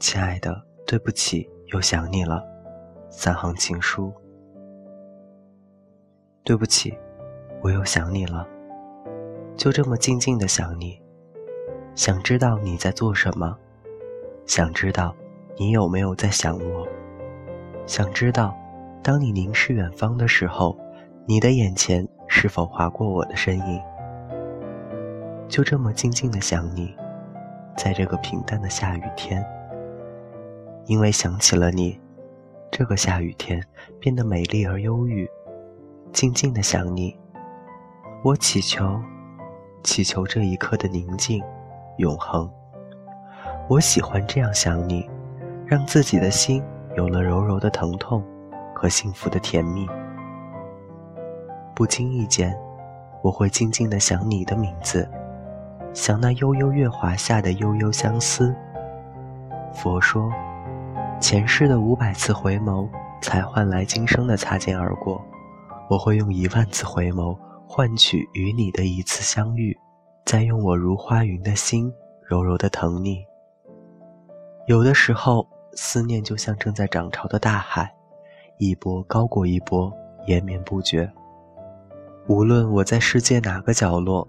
亲爱的，对不起，又想你了。三行情书。对不起，我又想你了。就这么静静的想你，想知道你在做什么，想知道你有没有在想我，想知道当你凝视远方的时候，你的眼前是否划过我的身影。就这么静静的想你，在这个平淡的下雨天，因为想起了你，这个下雨天变得美丽而忧郁。静静的想你，我祈求，祈求这一刻的宁静，永恒。我喜欢这样想你，让自己的心有了柔柔的疼痛和幸福的甜蜜。不经意间，我会静静的想你的名字。想那悠悠月华下的悠悠相思。佛说，前世的五百次回眸，才换来今生的擦肩而过。我会用一万次回眸，换取与你的一次相遇，再用我如花云的心，柔柔的疼你。有的时候，思念就像正在涨潮的大海，一波高过一波，延绵不绝。无论我在世界哪个角落。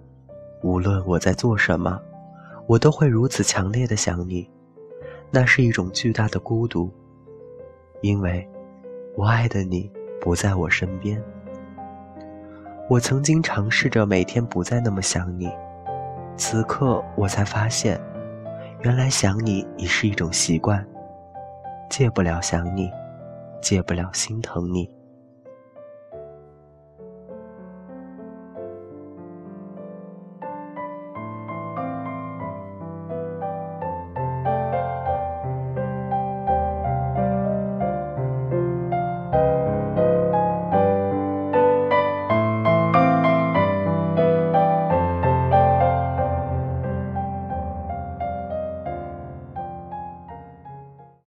无论我在做什么，我都会如此强烈的想你，那是一种巨大的孤独，因为，我爱的你不在我身边。我曾经尝试着每天不再那么想你，此刻我才发现，原来想你已是一种习惯，戒不了想你，戒不了心疼你。